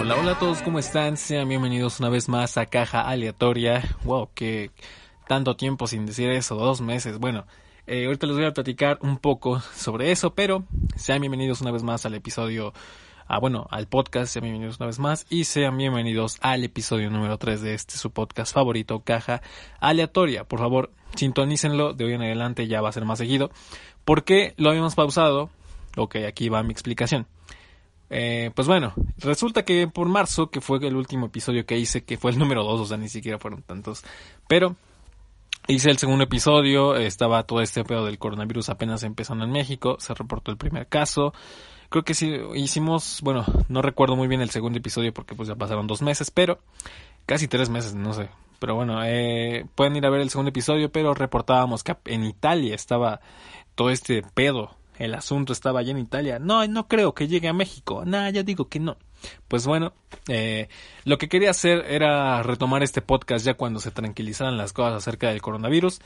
Hola, hola a todos, ¿cómo están? Sean bienvenidos una vez más a Caja Aleatoria. Wow, que tanto tiempo sin decir eso, dos meses. Bueno, eh, ahorita les voy a platicar un poco sobre eso, pero sean bienvenidos una vez más al episodio ah, bueno, al podcast, sean bienvenidos una vez más y sean bienvenidos al episodio número 3 de este su podcast favorito, Caja Aleatoria. Por favor, sintonícenlo, de hoy en adelante ya va a ser más seguido. ¿Por qué lo habíamos pausado? Ok, aquí va mi explicación. Eh, pues bueno, resulta que por marzo, que fue el último episodio que hice, que fue el número 2, o sea, ni siquiera fueron tantos, pero hice el segundo episodio, estaba todo este pedo del coronavirus apenas empezando en México, se reportó el primer caso, creo que sí hicimos, bueno, no recuerdo muy bien el segundo episodio porque pues ya pasaron dos meses, pero casi tres meses, no sé, pero bueno, eh, pueden ir a ver el segundo episodio, pero reportábamos que en Italia estaba todo este pedo el asunto estaba allá en Italia. No, no creo que llegue a México. Nah, ya digo que no. Pues bueno, eh, lo que quería hacer era retomar este podcast ya cuando se tranquilizaran las cosas acerca del coronavirus.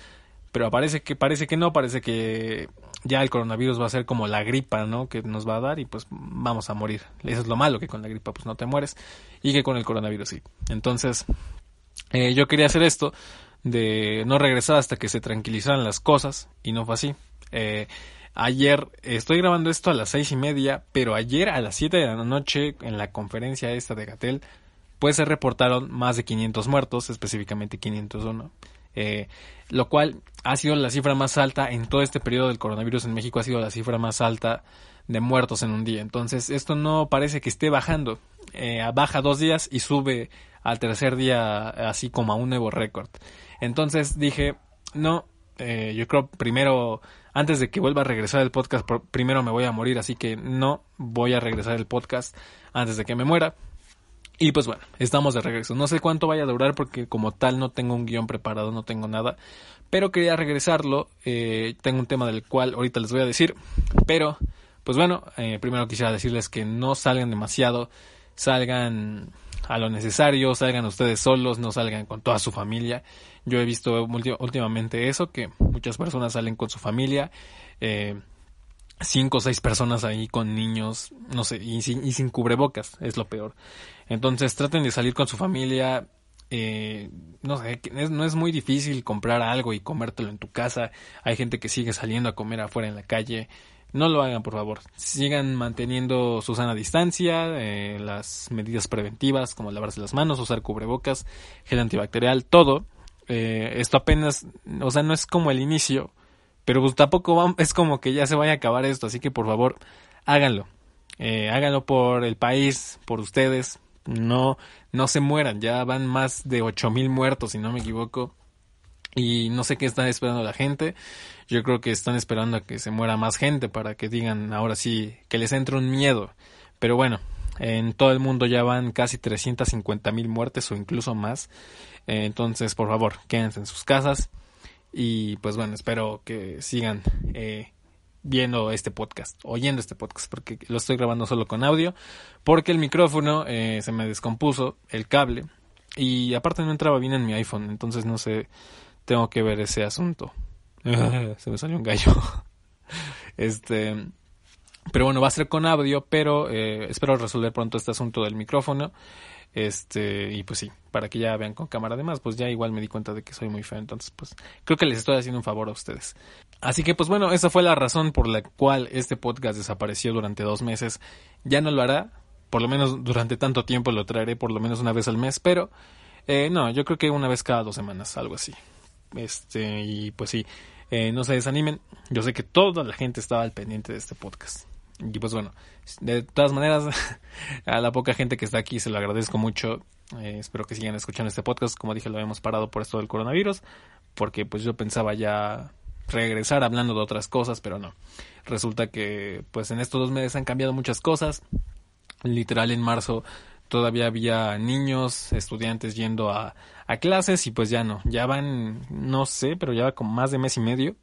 Pero parece que, parece que no, parece que ya el coronavirus va a ser como la gripa, ¿no? Que nos va a dar y pues vamos a morir. Eso es lo malo, que con la gripa pues no te mueres y que con el coronavirus sí. Entonces, eh, yo quería hacer esto de no regresar hasta que se tranquilizaran las cosas y no fue así. Eh, Ayer, estoy grabando esto a las seis y media, pero ayer a las siete de la noche, en la conferencia esta de Gatel, pues se reportaron más de 500 muertos, específicamente 501. Eh, lo cual ha sido la cifra más alta en todo este periodo del coronavirus en México, ha sido la cifra más alta de muertos en un día. Entonces, esto no parece que esté bajando. Eh, baja dos días y sube al tercer día así como a un nuevo récord. Entonces dije, no, eh, yo creo primero antes de que vuelva a regresar el podcast, primero me voy a morir, así que no voy a regresar el podcast antes de que me muera. Y pues bueno, estamos de regreso. No sé cuánto vaya a durar porque como tal no tengo un guion preparado, no tengo nada. Pero quería regresarlo. Eh, tengo un tema del cual ahorita les voy a decir. Pero, pues bueno, eh, primero quisiera decirles que no salgan demasiado. Salgan a lo necesario, salgan ustedes solos, no salgan con toda su familia. Yo he visto últimamente eso, que muchas personas salen con su familia, eh, cinco o seis personas ahí con niños, no sé, y sin, y sin cubrebocas, es lo peor. Entonces traten de salir con su familia, eh, no sé, no es muy difícil comprar algo y comértelo en tu casa. Hay gente que sigue saliendo a comer afuera en la calle. No lo hagan, por favor. Sigan manteniendo su sana distancia, eh, las medidas preventivas como lavarse las manos, usar cubrebocas, gel antibacterial, todo. Eh, esto apenas, o sea, no es como el inicio, pero pues tampoco es como que ya se vaya a acabar esto, así que por favor, háganlo. Eh, háganlo por el país, por ustedes. No, no se mueran. Ya van más de ocho mil muertos, si no me equivoco. Y no sé qué están esperando la gente. Yo creo que están esperando a que se muera más gente para que digan ahora sí que les entre un miedo. Pero bueno, en todo el mundo ya van casi 350 mil muertes o incluso más. Eh, entonces, por favor, quédense en sus casas. Y pues bueno, espero que sigan eh, viendo este podcast, oyendo este podcast, porque lo estoy grabando solo con audio, porque el micrófono eh, se me descompuso, el cable, y aparte no entraba bien en mi iPhone, entonces no sé, tengo que ver ese asunto. se me salió un gallo. este, pero bueno, va a ser con audio, pero eh, espero resolver pronto este asunto del micrófono. Este, y pues sí, para que ya vean con cámara. Además, pues ya igual me di cuenta de que soy muy feo, entonces pues creo que les estoy haciendo un favor a ustedes. Así que pues bueno, esa fue la razón por la cual este podcast desapareció durante dos meses. Ya no lo hará, por lo menos durante tanto tiempo lo traeré por lo menos una vez al mes, pero eh, no, yo creo que una vez cada dos semanas, algo así. Este, y pues sí, eh, no se desanimen. Yo sé que toda la gente estaba al pendiente de este podcast. Y pues bueno, de todas maneras, a la poca gente que está aquí se lo agradezco mucho. Eh, espero que sigan escuchando este podcast. Como dije, lo habíamos parado por esto del coronavirus, porque pues yo pensaba ya regresar hablando de otras cosas, pero no. Resulta que pues en estos dos meses han cambiado muchas cosas. Literal en marzo todavía había niños, estudiantes yendo a, a clases y pues ya no, ya van, no sé, pero ya va como más de mes y medio,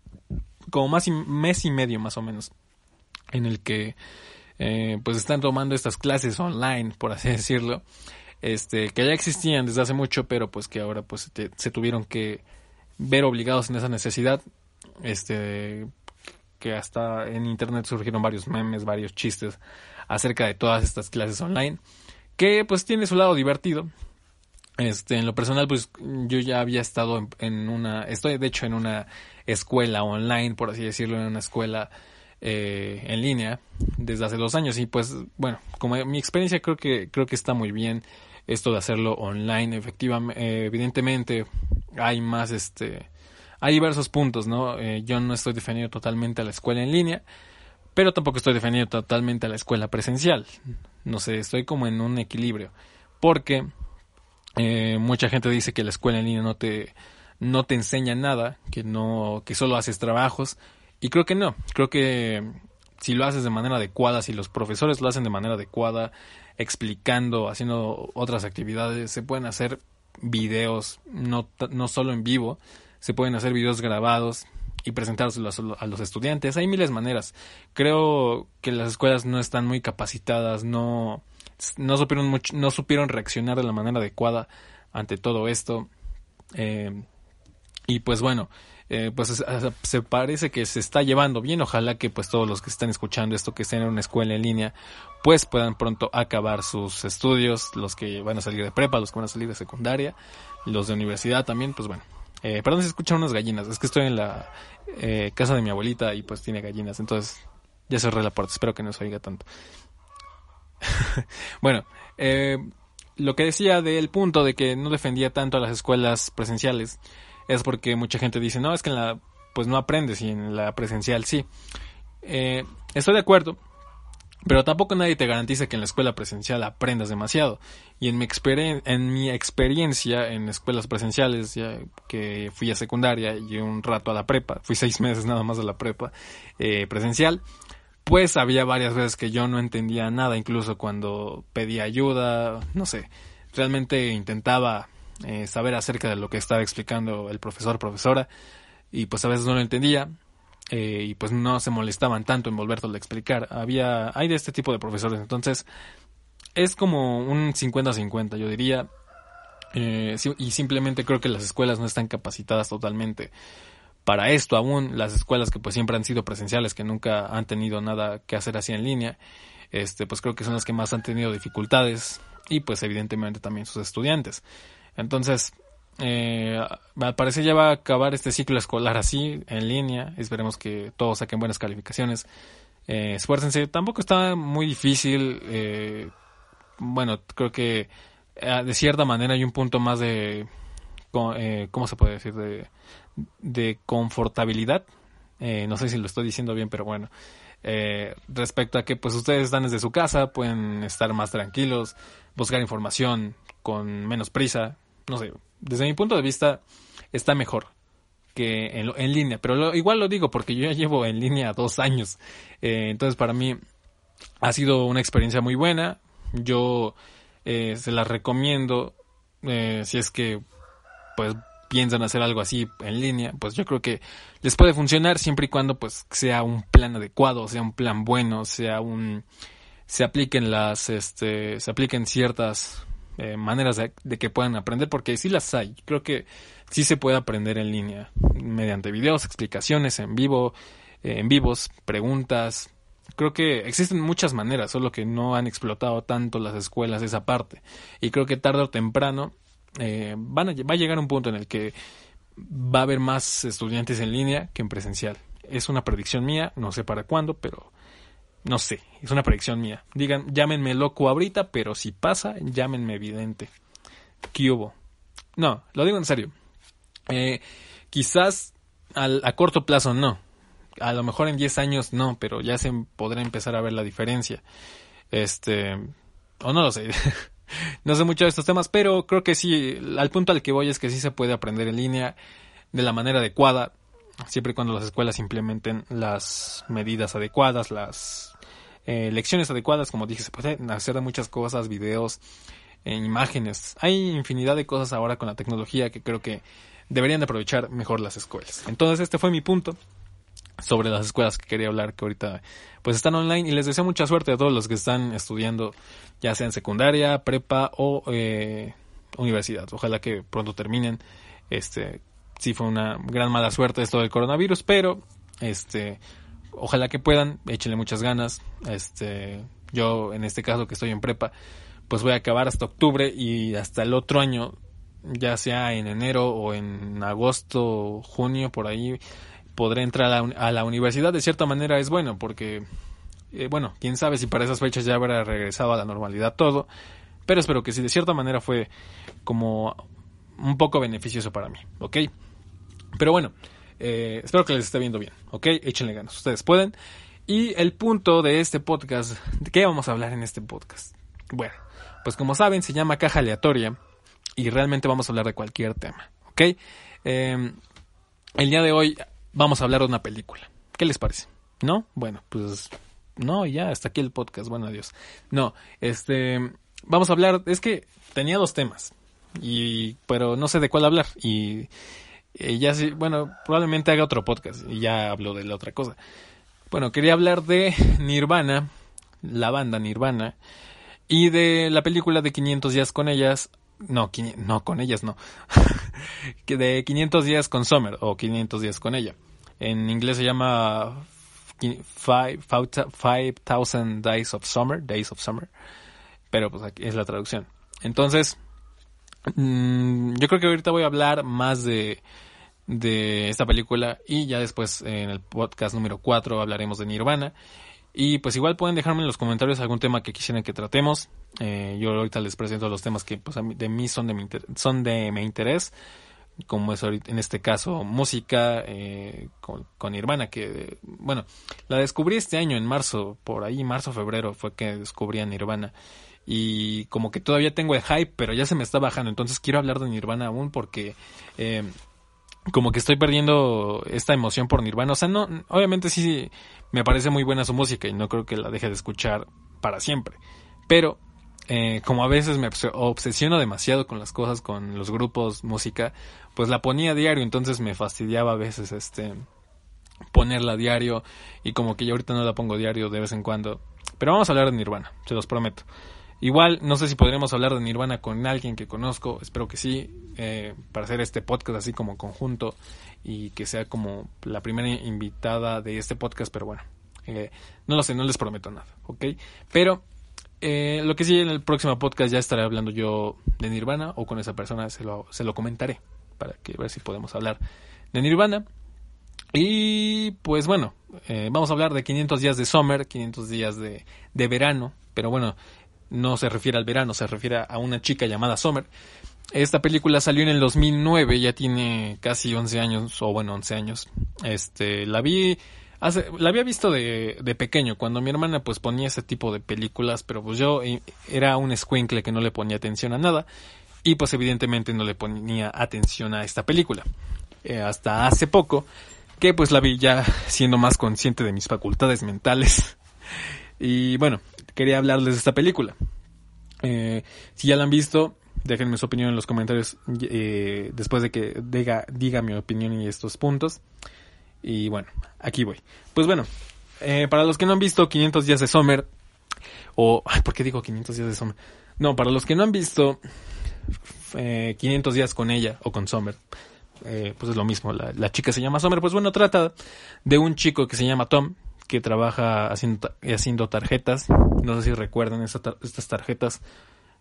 como más y, mes y medio más o menos, en el que eh, pues están tomando estas clases online, por así decirlo, este, que ya existían desde hace mucho, pero pues que ahora pues se tuvieron que ver obligados en esa necesidad, este, que hasta en internet surgieron varios memes, varios chistes acerca de todas estas clases online, que pues tiene su lado divertido, este, en lo personal, pues yo ya había estado en, una, estoy de hecho en una escuela online, por así decirlo, en una escuela eh, en línea desde hace dos años y pues bueno, como mi experiencia creo que creo que está muy bien esto de hacerlo online, efectivamente, eh, evidentemente hay más este, hay diversos puntos, ¿no? Eh, yo no estoy defendiendo totalmente a la escuela en línea, pero tampoco estoy defendiendo totalmente a la escuela presencial. No sé, estoy como en un equilibrio, porque eh, mucha gente dice que la escuela en línea no te, no te enseña nada, que no, que solo haces trabajos. Y creo que no. Creo que si lo haces de manera adecuada, si los profesores lo hacen de manera adecuada, explicando, haciendo otras actividades, se pueden hacer videos, no, no solo en vivo, se pueden hacer videos grabados y presentárselos a los estudiantes. Hay miles de maneras. Creo que las escuelas no están muy capacitadas, no, no supieron, no supieron reaccionar de la manera adecuada ante todo esto. Eh, y pues bueno, eh, pues se parece que se está llevando bien. Ojalá que pues todos los que están escuchando esto, que estén en una escuela en línea, pues puedan pronto acabar sus estudios, los que van a salir de prepa, los que van a salir de secundaria, los de universidad también, pues bueno. Eh, perdón si escuchan unas gallinas, es que estoy en la eh, casa de mi abuelita y pues tiene gallinas, entonces ya cerré la puerta, espero que no se oiga tanto. bueno, eh, lo que decía del punto de que no defendía tanto a las escuelas presenciales es porque mucha gente dice, no, es que en la, pues no aprendes y en la presencial sí. Eh, estoy de acuerdo, pero tampoco nadie te garantiza que en la escuela presencial aprendas demasiado. Y en mi, en mi experiencia en escuelas presenciales, ya que fui a secundaria y un rato a la prepa, fui seis meses nada más a la prepa eh, presencial, pues había varias veces que yo no entendía nada, incluso cuando pedía ayuda, no sé, realmente intentaba eh, saber acerca de lo que estaba explicando el profesor, profesora, y pues a veces no lo entendía, eh, y pues no se molestaban tanto en volverlo a explicar. Había, hay de este tipo de profesores, entonces es como un 50-50, yo diría, eh, y simplemente creo que las escuelas no están capacitadas totalmente para esto aún las escuelas que pues siempre han sido presenciales, que nunca han tenido nada que hacer así en línea, este pues creo que son las que más han tenido dificultades y pues evidentemente también sus estudiantes. Entonces, eh, al parecer ya va a acabar este ciclo escolar así, en línea, esperemos que todos saquen buenas calificaciones. Eh, esfuércense, tampoco está muy difícil, eh, bueno, creo que eh, de cierta manera hay un punto más de, eh, ¿cómo se puede decir? De de confortabilidad. Eh, no sé si lo estoy diciendo bien, pero bueno. Eh, respecto a que pues ustedes están desde su casa, pueden estar más tranquilos, buscar información con menos prisa. No sé, desde mi punto de vista está mejor que en, en línea, pero igual lo digo porque yo ya llevo en línea dos años. Eh, entonces para mí ha sido una experiencia muy buena. Yo se la recomiendo si es que pues piensan hacer algo así en línea, pues yo creo que les puede funcionar siempre y cuando pues sea un plan adecuado, sea un plan bueno, sea un se apliquen las este se apliquen ciertas eh, maneras de, que puedan aprender porque sí las hay. Creo que sí se puede aprender en línea mediante videos, explicaciones en vivo, eh, en vivos, preguntas. Creo que existen muchas maneras, solo que no han explotado tanto las escuelas esa parte. Y creo que tarde o temprano eh, van a, va a llegar un punto en el que va a haber más estudiantes en línea que en presencial. Es una predicción mía, no sé para cuándo, pero no sé, es una predicción mía. Digan, llámenme loco ahorita, pero si pasa, llámenme evidente. ¿Qué hubo? No, lo digo en serio. Eh, quizás al, a corto plazo no, A lo mejor en 10 años no, pero ya se podrá empezar a ver la diferencia. Este, o no lo sé. no sé mucho de estos temas, pero creo que sí, al punto al que voy es que sí se puede aprender en línea de la manera adecuada, siempre y cuando las escuelas implementen las medidas adecuadas, las eh, lecciones adecuadas, como dije, se pueden hacer muchas cosas, videos, en imágenes. Hay infinidad de cosas ahora con la tecnología que creo que deberían de aprovechar mejor las escuelas. Entonces este fue mi punto sobre las escuelas que quería hablar que ahorita pues están online y les deseo mucha suerte a todos los que están estudiando ya sea en secundaria, prepa o eh, universidad. Ojalá que pronto terminen. Este sí fue una gran mala suerte esto del coronavirus, pero este ojalá que puedan, échenle muchas ganas. Este yo en este caso que estoy en prepa pues voy a acabar hasta octubre y hasta el otro año, ya sea en enero o en agosto, junio, por ahí, podré entrar a la, universidad. De cierta manera es bueno porque, eh, bueno, quién sabe si para esas fechas ya habrá regresado a la normalidad todo, pero espero que sí, de cierta manera fue como un poco beneficioso para mí, ¿ok? Pero bueno, eh, espero que les esté viendo bien, ¿ok? Échenle ganas, ustedes pueden. Y el punto de este podcast, ¿de qué vamos a hablar en este podcast? Bueno, pues como saben, se llama caja aleatoria y realmente vamos a hablar de cualquier tema, ¿ok? Em, el día de hoy vamos a hablar de una película. ¿Qué les parece? ¿No? Bueno, pues no, ya, hasta aquí el podcast, bueno, adiós. No, este, vamos a hablar, es que tenía dos temas, y, pero no sé de cuál hablar, y, y ya sí, bueno, probablemente haga otro podcast, y ya hablo de la otra cosa. Bueno, quería hablar de Nirvana, la banda Nirvana, y de la película de 500 días con ellas, no, no con ellas no, de 500 días con Summer o 500 días con ella. En inglés se llama 5000 Days of Summer, Days of Summer, pero pues aquí es la traducción. Entonces, mm, yo creo que ahorita voy a hablar más de, de esta película y ya después en el podcast número 4 hablaremos de Nirvana y pues igual pueden dejarme en los comentarios algún tema que quisieran que tratemos. Eh, yo ahorita les presento los temas que pues, de mí son de mi, son de mi interés, como es ahorita, en este caso música eh, con, con Nirvana, que bueno, la descubrí este año en marzo, por ahí marzo, febrero fue que descubrí a Nirvana. Y como que todavía tengo el hype, pero ya se me está bajando, entonces quiero hablar de Nirvana aún porque... Eh, como que estoy perdiendo esta emoción por Nirvana. O sea, no, obviamente sí me parece muy buena su música y no creo que la deje de escuchar para siempre. Pero eh, como a veces me obsesiono demasiado con las cosas, con los grupos, música, pues la ponía diario, entonces me fastidiaba a veces este ponerla a diario y como que yo ahorita no la pongo diario de vez en cuando. Pero vamos a hablar de Nirvana, se los prometo. Igual, no sé si podríamos hablar de Nirvana con alguien que conozco, espero que sí, eh, para hacer este podcast así como conjunto y que sea como la primera invitada de este podcast, pero bueno, eh, no lo sé, no les prometo nada, ¿ok? Pero eh, lo que sí, en el próximo podcast ya estaré hablando yo de Nirvana o con esa persona se lo, se lo comentaré para que ver si podemos hablar de Nirvana. Y pues bueno, vamos a hablar de 500 días de summer, 500 días de, de verano, pero bueno, no se refiere al verano, se refiere a una chica llamada Summer. Esta película salió en el 2009, ya tiene casi 11 años, o bueno, 11 años. Este, la vi, hace, la había visto de, de pequeño, cuando mi hermana pues ponía ese tipo de películas, pero pues yo eh, era un squinkle que no le ponía atención a nada, y pues evidentemente no le ponía atención a esta película. Eh, hasta hace poco, que pues la vi ya siendo más consciente de mis facultades mentales. y bueno, quería hablarles de esta película. Eh, si ya la han visto, déjenme su opinión en los comentarios eh, después de que diga, mi opinión y estos puntos. Y bueno, aquí voy. Pues bueno, eh, para los que no han visto 500 días de Summer, o... ¿Por qué digo 500 días de Summer? No, para los que no han visto 500 días con ella o con Summer, pues es lo mismo. La, chica se llama Summer. Pues bueno, trata de un chico que se llama Tom, que trabaja haciendo, haciendo tarjetas. No sé si recuerdan estas tarjetas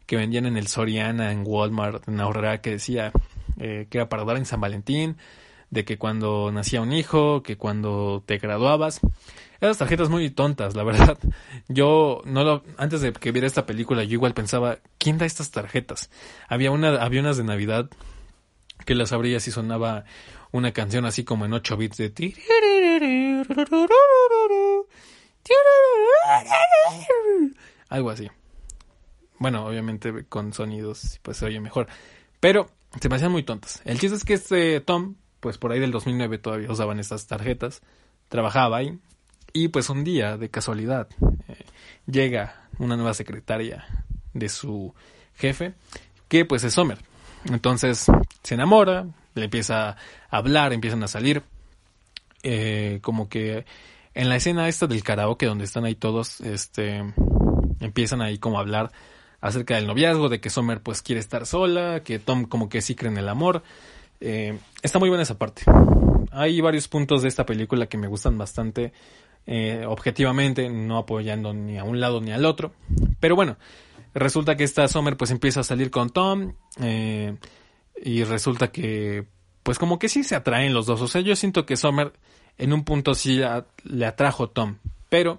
que vendían en el Soriana, en Walmart, en Ahorrera, que decía eh, que era para dar en San Valentín, de que cuando nacía un hijo, que cuando te graduabas. Esas tarjetas muy tontas, la verdad. Yo no lo, antes de que viera esta película, yo igual pensaba, ¿quién da estas tarjetas? Había una, había unas de Navidad que las abría si sonaba una canción así como en 8 bits de Algo así. Bueno, obviamente con sonidos pues se oye mejor. Pero se me hacían muy tontas. El chiste es que este Tom, pues por ahí del 2009 todavía usaban estas tarjetas. Trabajaba ahí. Y pues un día, de casualidad, eh, llega una nueva secretaria de su jefe, que pues es Sommer. Entonces se enamora, le empieza a hablar, empiezan a salir. Eh, como que en la escena esta del karaoke donde están ahí todos, este, empiezan ahí como a hablar acerca del noviazgo, de que Sommer pues quiere estar sola, que Tom como que sí cree en el amor. Eh, está muy buena esa parte. Hay varios puntos de esta película que me gustan bastante, eh, objetivamente, no apoyando ni a un lado ni al otro. Pero bueno, resulta que esta Sommer pues empieza a salir con Tom y resulta que pues como que sí se atraen los dos. O sea, yo siento que Sommer en un punto sí le atrajo Tom, pero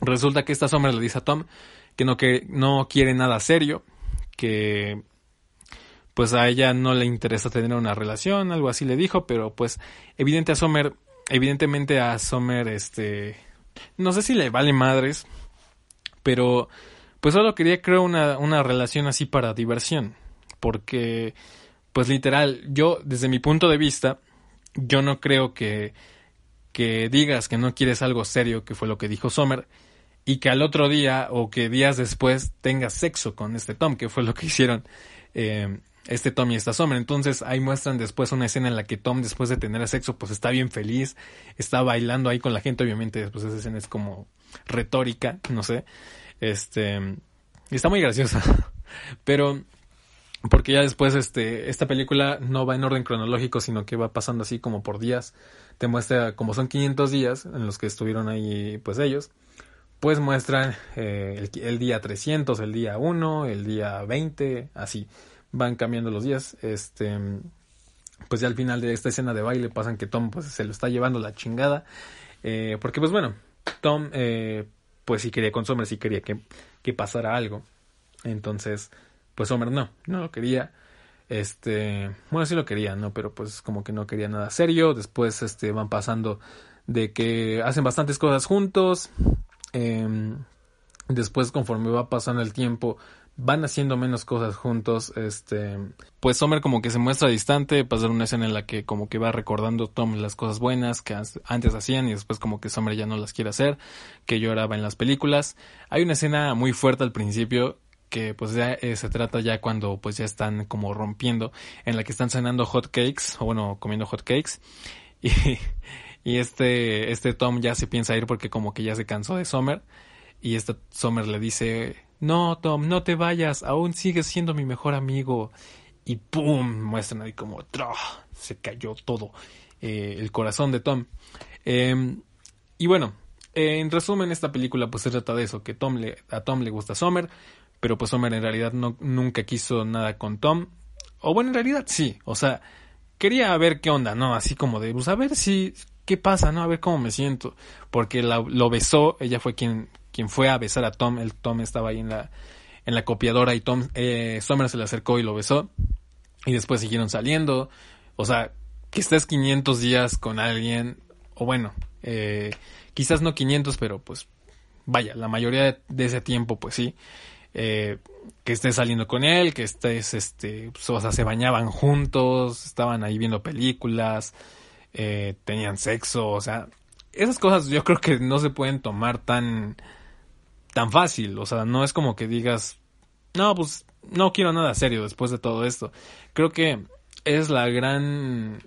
resulta que esta Sommer le dice a Tom que no, que no quiere nada serio, que pues a ella no le interesa tener una relación, algo así le dijo, pero pues evidente a Sommer, evidentemente a Sommer, este, no sé si le vale madres, pero pues solo quería creo una, una relación así para diversión, porque pues literal, yo desde mi punto de vista, yo no creo que, que digas que no quieres algo serio, que fue lo que dijo Sommer, y que al otro día o que días después tengas sexo con este Tom, que fue lo que hicieron eh, este Tom y esta Summer. Entonces ahí muestran después una escena en la que Tom después de tener sexo pues está bien feliz, está bailando ahí con la gente, obviamente después esa escena es como retórica, no sé, este, está muy graciosa, pero porque ya después este esta película no va en orden cronológico sino que va pasando así como por días. Te muestra como son 500 días en los que estuvieron ahí pues ellos. Pues muestran eh, el, día 300, el día 1, el día 20, así. Van cambiando los días. Este, pues ya al final de esta escena de baile pasan que Tom pues se lo está llevando la chingada, eh, porque pues bueno, Tom eh, pues sí quería con Summer, sí quería que, que pasara algo, entonces pues Summer no, no lo quería. Este, bueno, sí lo quería, ¿no? Pero pues como que no quería nada serio. Después, este, van pasando de que hacen bastantes cosas juntos. Em, después, conforme va pasando el tiempo, van haciendo menos cosas juntos. Este, pues Sommer como que se muestra distante, pasa una escena en la que como que va recordando Tom las cosas buenas que antes hacían y después como que Sommer ya no las quiere hacer, que lloraba en las películas. Hay una escena muy fuerte al principio que pues ya eh, se trata ya cuando pues ya están como rompiendo, en la que están cenando hot cakes, o bueno, comiendo hot cakes y y este, este Tom ya se piensa ir porque como que ya se cansó de Summer. Y este Summer le dice, no Tom, no te vayas, aún sigues siendo mi mejor amigo. Y ¡pum! Muestran ahí como se cayó todo eh, el corazón de Tom. Em, y bueno, en resumen, esta película pues se trata de eso, que Tom le, a Tom le gusta Summer, pero pues Summer en realidad no, nunca quiso nada con Tom. O bueno, en realidad sí, o sea, quería ver qué onda, ¿no? Así como de, pues a ver si ¿qué pasa? No, a ver cómo me siento. Porque lo besó, ella fue quien, quien fue a besar a Tom, el Tom estaba ahí en la, en la copiadora y Tom, eh, se le acercó y lo besó. Y después siguieron saliendo. O sea, que estés 500 días con alguien, o bueno, eh, quizás no 500, pero pues vaya, la mayoría de, ese tiempo, pues sí. Eh, que estés saliendo con él, que estés, este, pues, o sea, se bañaban juntos, estaban ahí viendo películas, eh, tenían sexo, o sea, esas cosas yo creo que no se pueden tomar tan, tan fácil, o sea, no es como que digas, no, pues no quiero nada serio después de todo esto. Creo que es la gran,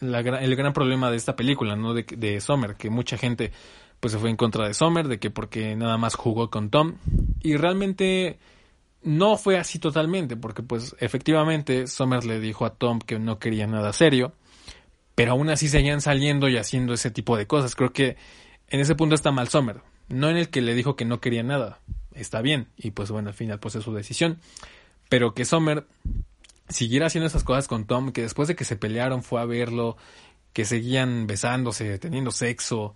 la, el gran problema de esta película, ¿no? De, de Sommer, que mucha gente pues se fue en contra de Sommer, de que porque nada más jugó con Tom, y realmente no fue así totalmente, porque pues efectivamente Sommer le dijo a Tom que no quería nada serio, pero aún así seguían saliendo y haciendo ese tipo de cosas. Creo que en ese punto está mal Sommer, no en el que le dijo que no quería nada. Está bien, y pues bueno, al final pues es su decisión. Pero que Sommer siguiera haciendo esas cosas con Tom, que después de que se pelearon fue a verlo, que seguían besándose, teniendo sexo,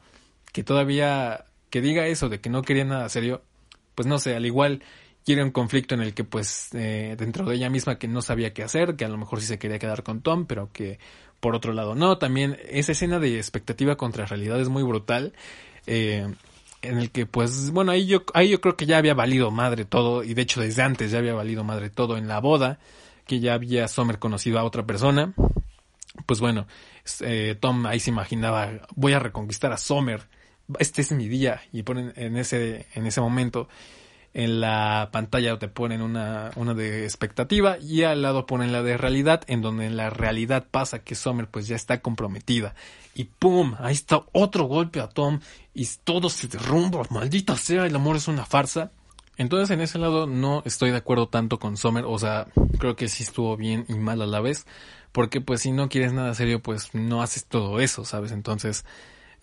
que todavía que diga eso de que no quería nada serio, pues no sé, al igual era un conflicto en el que pues eh, dentro de ella misma que no sabía qué hacer, que a lo mejor sí se quería quedar con Tom, pero que por otro lado no. También esa escena de expectativa contra realidad es muy brutal. Eh, en el que pues bueno ahí yo ahí yo creo que ya había valido madre todo y de hecho desde antes ya había valido madre todo en la boda que ya había Sommer conocido a otra persona pues bueno eh, Tom ahí se imaginaba voy a reconquistar a Sommer este es mi día y ponen en ese en ese momento en la pantalla te ponen una, una de expectativa y al lado ponen la de realidad, en donde en la realidad pasa que Summer pues ya está comprometida. Y ¡pum! Ahí está otro golpe a Tom y todo se derrumba, maldita sea, el amor es una farsa. Entonces en ese lado no estoy de acuerdo tanto con Summer, o sea, creo que sí estuvo bien y mal a la vez, porque pues si no quieres nada serio pues no haces todo eso, ¿sabes? Entonces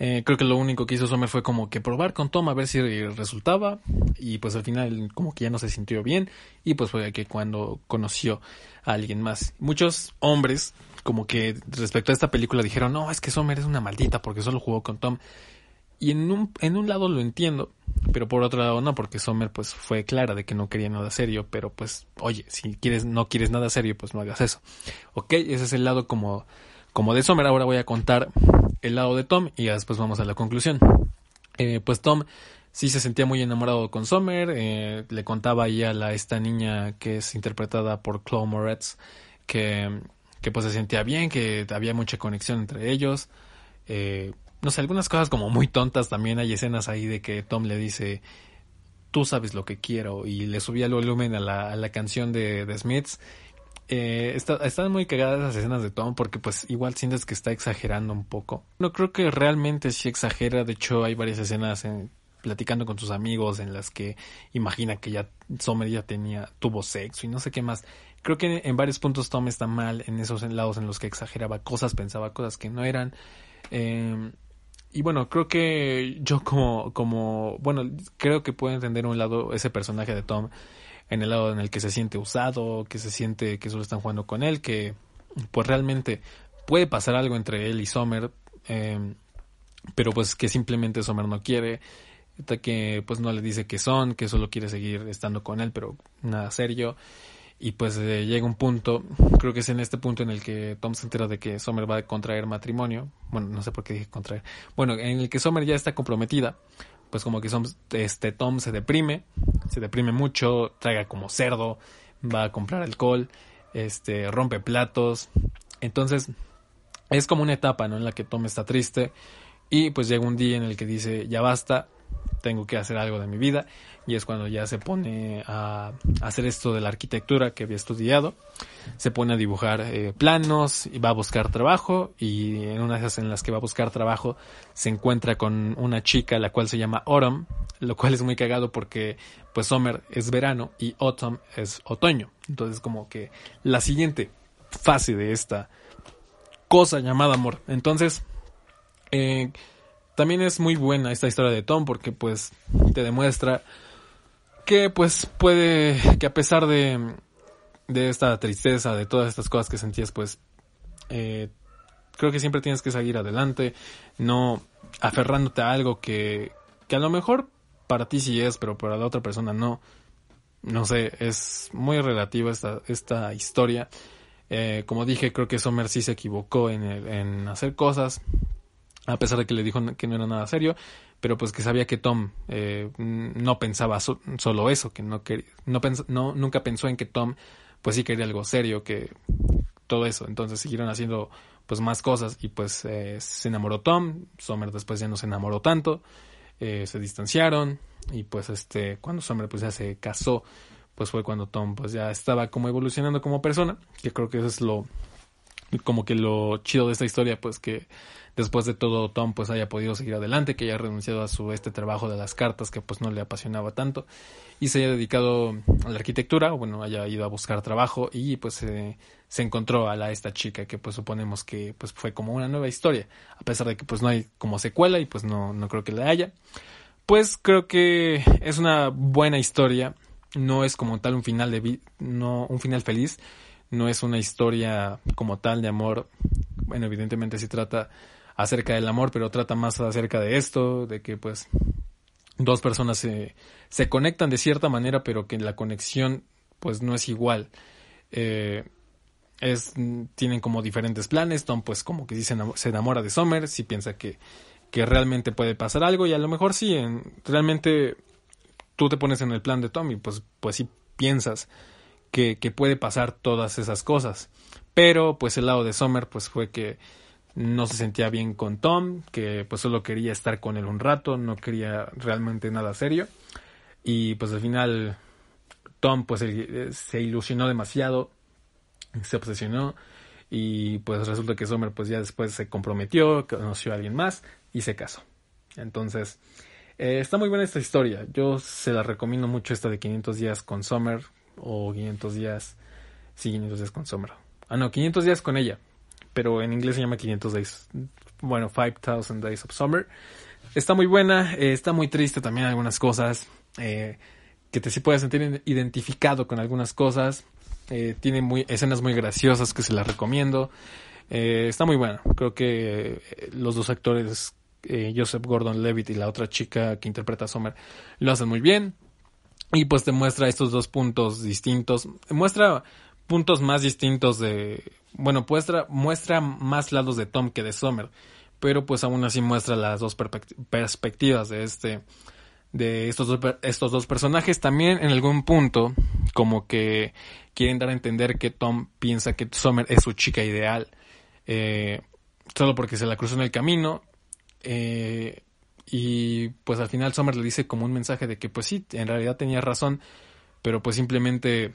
eh, creo que lo único que hizo Sommer fue como que probar con Tom a ver si resultaba y pues al final como que ya no se sintió bien y pues fue que cuando conoció a alguien más. Muchos hombres como que respecto a esta película dijeron, no, es que Sommer es una maldita porque solo jugó con Tom. Y en un, en un lado lo entiendo, pero por otro lado no, porque Sommer pues fue clara de que no quería nada serio, pero pues oye, si quieres no quieres nada serio, pues no hagas eso. Ok, ese es el lado como como de Sommer, ahora voy a contar el lado de Tom y después vamos a la conclusión. Eh, pues Tom sí se sentía muy enamorado con Sommer, eh, le contaba ahí a la, esta niña que es interpretada por Chloe Moretz que, que pues se sentía bien, que había mucha conexión entre ellos. Eh, no sé, algunas cosas como muy tontas también hay escenas ahí de que Tom le dice tú sabes lo que quiero y le subía el volumen a la, a la canción de The Smiths eh, están muy cagadas las escenas de Tom porque pues igual sientes que está exagerando un poco. No creo que realmente sí exagera, de hecho hay varias escenas en, platicando con sus amigos en las que imagina que ya Sommer ya tenía, tuvo sexo y no sé qué más. Creo que en, varios puntos Tom está mal en esos lados en los que exageraba cosas, pensaba cosas que no eran. Eh, y bueno, creo que yo como, como, bueno, creo que puedo entender un lado ese personaje de Tom en el lado en el que se siente usado, que se siente que solo están jugando con él, que pues realmente puede pasar algo entre él y Sommer, em, pero pues que simplemente Sommer no quiere, que pues no le dice que son, que solo quiere seguir estando con él, pero nada serio. Y pues eh, llega un punto, creo que es en este punto en el que Tom se entera de que Sommer va a contraer matrimonio. Bueno, no sé por qué dije contraer. Bueno, en el que Sommer ya está comprometida pues como que este Tom se deprime, se deprime mucho, traiga como cerdo, va a comprar alcohol, este rompe platos. Entonces, es como una etapa, ¿no? En la que Tom está triste y pues llega un día en el que dice, "Ya basta, tengo que hacer algo de mi vida." y es cuando ya se pone a hacer esto de la arquitectura que había estudiado, se pone a dibujar eh, planos y va a buscar trabajo. Y en una de esas en las que va a buscar trabajo se encuentra con una chica la cual se llama Autumn, lo cual es muy cagado porque pues Summer es verano y Autumn es otoño, entonces como que la siguiente fase de esta cosa llamada amor, entonces eh, también es muy buena esta historia de Tom porque pues te demuestra que pues puede que a pesar de, de esta tristeza, de todas estas cosas que sentías, pues eh, creo que siempre tienes que seguir adelante, no aferrándote a algo que, que a lo mejor para ti sí es, pero para la otra persona no. No sé, es muy relativa esta, esta historia. Eh, como dije, creo que Sommer sí se equivocó en, en hacer cosas, a pesar de que le dijo que no era nada serio pero pues que sabía que Tom eh, no pensaba solo eso, que no, quería, no, no nunca pensó en que Tom pues sí quería algo serio, que todo eso, entonces siguieron haciendo pues más cosas y pues eh, se enamoró Tom, Sommer después ya no se enamoró tanto, eh, se distanciaron y pues este cuando Sommer pues ya se casó, pues fue cuando Tom pues ya estaba como evolucionando como persona, que creo que eso es lo como que lo chido de esta historia, pues que después de todo Tom pues haya podido seguir adelante, que haya renunciado a su este trabajo de las cartas que pues no le apasionaba tanto y se haya dedicado a la arquitectura, bueno, haya ido a buscar trabajo y pues se encontró a la esta chica que pues suponemos que pues fue como una nueva historia, a pesar de que pues no hay como secuela y pues no, no creo que la haya. Pues creo que es una buena historia, no es como tal un final de no un final feliz, no es una historia como tal de amor. Bueno, evidentemente sí trata acerca del amor, pero trata más acerca de esto, de que pues dos personas se, se conectan de cierta manera, pero que la conexión pues no es igual. Eh, es, tienen como diferentes planes. Tom, pues, como que dice, se enamora de Summer, si piensa que, que realmente puede pasar algo, y a lo mejor sí, en, realmente tú te pones en el plan de Tom y pues, pues sí piensas que, puede pasar todas esas cosas. Pero, pues, el lado de Summer, pues fue que no se sentía bien con Tom, que pues solo quería estar con él un rato, no quería realmente nada serio. Y pues al final Tom pues se ilusionó demasiado, se obsesionó y pues resulta que Summer pues ya después se comprometió, conoció a alguien más y se casó. Entonces, eh, está muy buena esta historia. Yo se la recomiendo mucho esta de 500 días con Summer o 500 días, sí, 500 días con Summer. Ah, no, 500 días con ella, pero en inglés se llama 500 days, bueno, 5000 days of summer. Está muy buena, eh, está muy triste también algunas cosas, eh, que te sí puedes sentir identificado con algunas cosas. Eh, tiene muy, escenas muy graciosas que se las recomiendo. Está muy buena. Creo que los dos actores, Joseph Gordon-Levitt y la otra chica que interpreta a Summer, lo hacen muy bien. Y pues te muestra estos dos puntos distintos. Muestra puntos más distintos de... Bueno, muestra, muestra más lados de Tom que de Summer. Pero pues aún así muestra las dos perspectivas de este de estos dos, estos dos personajes también en algún punto como que quieren dar a entender que Tom piensa que Summer es su chica ideal eh, solo porque se la cruzó en el camino eh, y pues al final Summer le dice como un mensaje de que pues sí, en realidad tenía razón pero pues simplemente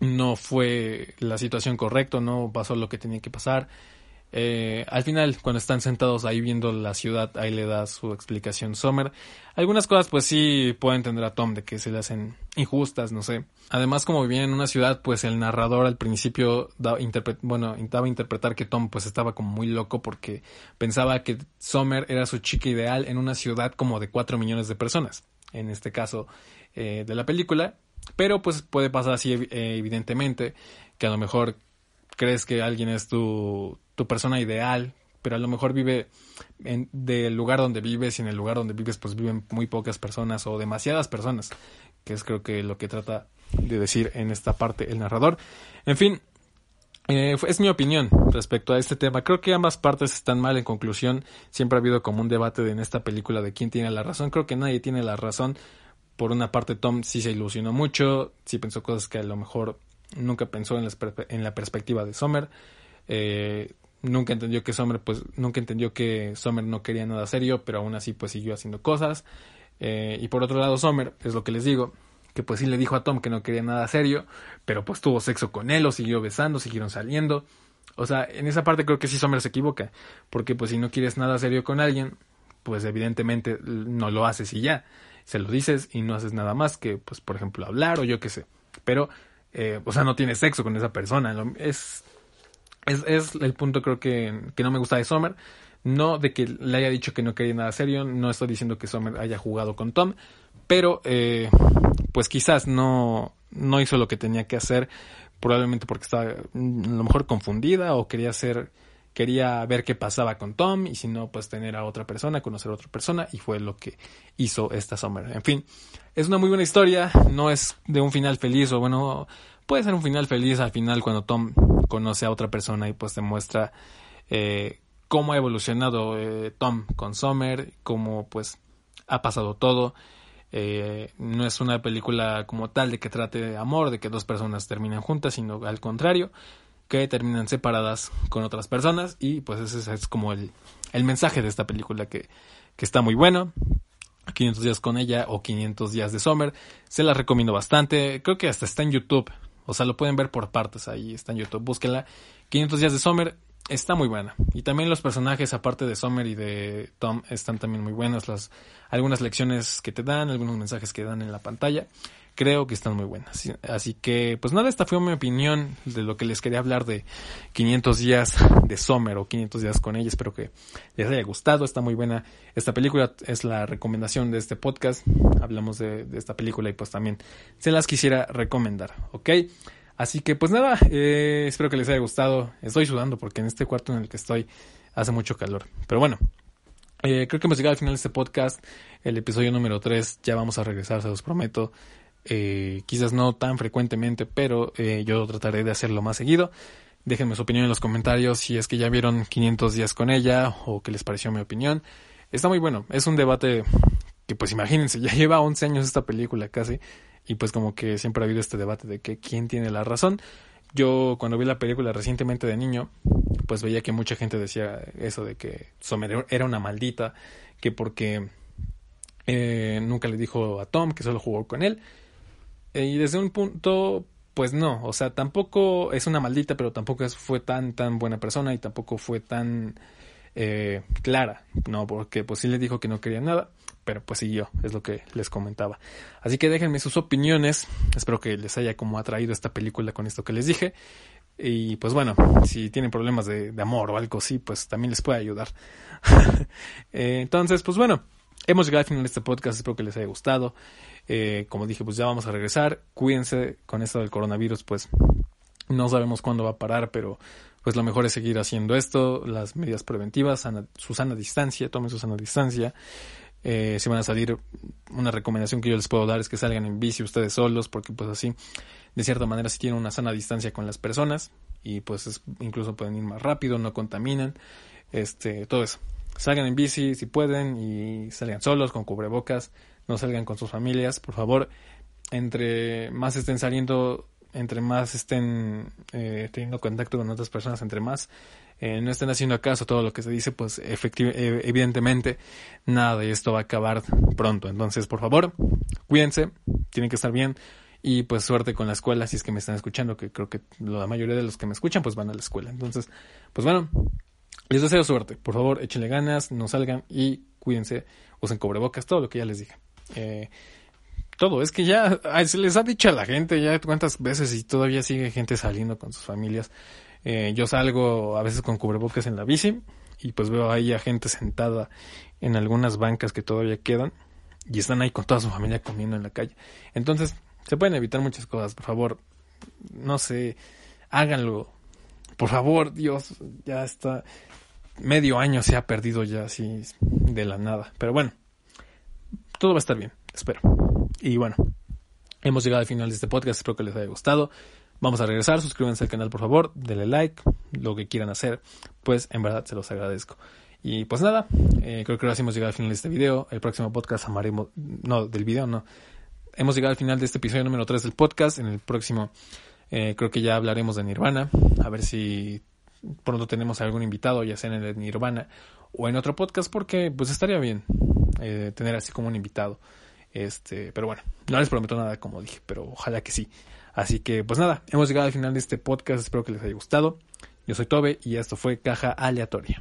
no fue la situación correcta, no pasó lo que tenía que pasar eh, al final, cuando están sentados ahí viendo la ciudad, ahí le da su explicación Sommer. Algunas cosas, pues sí, puedo entender a Tom de que se le hacen injustas, no sé. Además, como vivía en una ciudad, pues el narrador al principio bueno, intentaba interpretar que Tom pues estaba como muy loco porque pensaba que Sommer era su chica ideal en una ciudad como de 4 millones de personas. En este caso eh, de la película. Pero pues puede pasar así eh, evidentemente, que a lo mejor crees que alguien es tu, tu persona ideal, pero a lo mejor vive en, del lugar donde vives y en el lugar donde vives pues viven muy pocas personas o demasiadas personas, que es creo que lo que trata de decir en esta parte el narrador. En fin, eh, es mi opinión respecto a este tema. Creo que ambas partes están mal. En conclusión, siempre ha habido como un debate en esta película de quién tiene la razón. Creo que nadie tiene la razón. Por una parte, Tom sí se ilusionó mucho, sí pensó cosas que a lo mejor nunca pensó en, en la perspectiva de Sommer. Eh, nunca entendió que Sommer, pues, nunca entendió que Sommer no quería nada serio, pero aún así, pues, siguió haciendo cosas. Eh, y por otro lado, Sommer, es lo que les digo, que pues sí le dijo a Tom que no quería nada serio, pero pues tuvo sexo con él, lo siguió besando, siguieron saliendo. O sea, en esa parte creo que sí Sommer se equivoca, porque pues si no quieres nada serio con alguien, pues evidentemente no lo haces y ya. Se lo dices y no haces nada más que, pues, por ejemplo, hablar o yo qué sé. Pero, eh, o sea, no tienes sexo con esa persona. Es es, es el punto creo que, que no me gusta de Sommer. No de que le haya dicho que no quería nada serio, no estoy diciendo que Sommer haya jugado con Tom, pero eh, pues quizás no, no hizo lo que tenía que hacer, probablemente porque estaba mm, a lo mejor confundida o quería hacer, quería ver qué pasaba con Tom y si no, pues tener a otra persona, conocer a otra persona y fue lo que hizo esta Sommer. En fin, es una muy buena historia, no es de un final feliz o bueno, puede ser un final feliz al final cuando Tom conoce a otra persona y pues te muestra eh, cómo ha evolucionado eh, Tom con Summer, cómo pues ha pasado todo. Eh, no es una película como tal de que trate de amor, de que dos personas terminan juntas, sino al contrario, que terminan separadas con otras personas y pues ese es como el, el mensaje de esta película que, que está muy bueno. 500 días con ella o 500 días de Summer. Se la recomiendo bastante. Creo que hasta está en YouTube. O sea, lo pueden ver por partes ahí, está en YouTube, búsquenla. 500 días de Summer está muy buena. Y también los personajes, aparte de Summer y de Tom, están también muy buenos. Las, algunas lecciones que te dan, algunos mensajes que dan en la pantalla creo que están muy buenas. Así que, pues nada, esta fue mi opinión de lo que les quería hablar de 500 días de Summer o 500 días con ella. Espero que les haya gustado. Está muy buena esta película. Es la recomendación de este podcast. Hablamos de, esta película y pues también se las quisiera recomendar. ¿Ok? Así que pues nada, eh, espero que les haya gustado. Estoy sudando porque en este cuarto en el que estoy hace mucho calor. Pero bueno, Eh, creo que hemos llegado al final de este podcast, el episodio número 3, ya vamos a regresar, se los prometo. Eh, quizás no tan frecuentemente, pero eh, yo trataré de hacerlo más seguido. Déjenme su opinión en los comentarios si es que ya vieron 500 días con ella o qué les pareció mi opinión. Está muy bueno, es un debate que pues imagínense, ya lleva 11 años esta película casi y pues como que siempre ha habido este debate de que quién tiene la razón. Yo cuando vi la película recientemente de niño, pues veía que mucha gente decía eso de que Sommer era una maldita, que porque eh, nunca le dijo a Tom que solo jugó con él. Y desde un punto, pues no, o sea, tampoco es una maldita, pero tampoco fue tan, tan buena persona y tampoco fue tan eh, clara, ¿no? Porque pues sí le dijo que no quería nada, pero pues siguió, es lo que les comentaba. Así que déjenme sus opiniones, espero que les haya como atraído esta película con esto que les dije. Y pues bueno, si tienen problemas de, amor o algo así, pues también les puede ayudar. Eh, entonces, pues bueno, hemos llegado al final de este podcast, espero que les haya gustado. Eh, como dije, pues ya vamos a regresar. Cuídense con esto del coronavirus, pues no sabemos cuándo va a parar, pero pues lo mejor es seguir haciendo esto, las medidas preventivas, sana, su sana distancia, tomen su sana distancia. Eh, si van a salir, una recomendación que yo les puedo dar es que salgan en bici ustedes solos, porque pues así, de cierta manera, si tienen una sana distancia con las personas y pues incluso pueden ir más rápido, no contaminan, este, todo eso. Salgan en bici si pueden y salgan solos con cubrebocas, no salgan con sus familias, por favor. Entre más estén saliendo entre más estén eh, teniendo contacto con otras personas, entre más eh, no estén haciendo caso a todo lo que se dice, pues eh, evidentemente nada de esto va a acabar pronto. Entonces, por favor, cuídense, tienen que estar bien y pues suerte con la escuela si es que me están escuchando, que creo que la mayoría de los que me escuchan pues van a la escuela. Entonces, pues bueno, les deseo suerte. Por favor, échenle ganas, no salgan y cuídense, usen cobrebocas, todo lo que ya les dije. Eh, todo. Es que ya se les ha dicho a la gente ya cuántas veces y todavía sigue gente saliendo con sus familias. Eh, yo salgo a veces con cubrebocas en la bici y pues veo ahí a gente sentada en algunas bancas que todavía quedan y están ahí con toda su familia comiendo en la calle. Entonces, se pueden evitar muchas cosas, por favor. No sé, háganlo. Por favor, Dios, ya está medio año se ha perdido ya así de la nada. Pero bueno, todo va a estar bien, espero. Y bueno, hemos llegado al final de este podcast, espero que les haya gustado. Vamos a regresar, suscríbanse al canal por favor, denle like, lo que quieran hacer, pues en verdad se los agradezco. Y pues nada, eh, creo que ahora sí hemos llegado al final de este video. El próximo podcast amaremos, no, del video no. Hemos llegado al final de este episodio número 3 del podcast. En el próximo eh, creo que ya hablaremos de Nirvana. A ver si pronto tenemos algún invitado, ya sea en el Nirvana o en otro podcast, porque pues estaría bien eh, tener así como un invitado. Este, pero bueno, no les prometo nada como dije, pero ojalá que sí. Así que pues nada, hemos llegado al final de este podcast, espero que les haya gustado. Yo soy Tobe y esto fue Caja Aleatoria.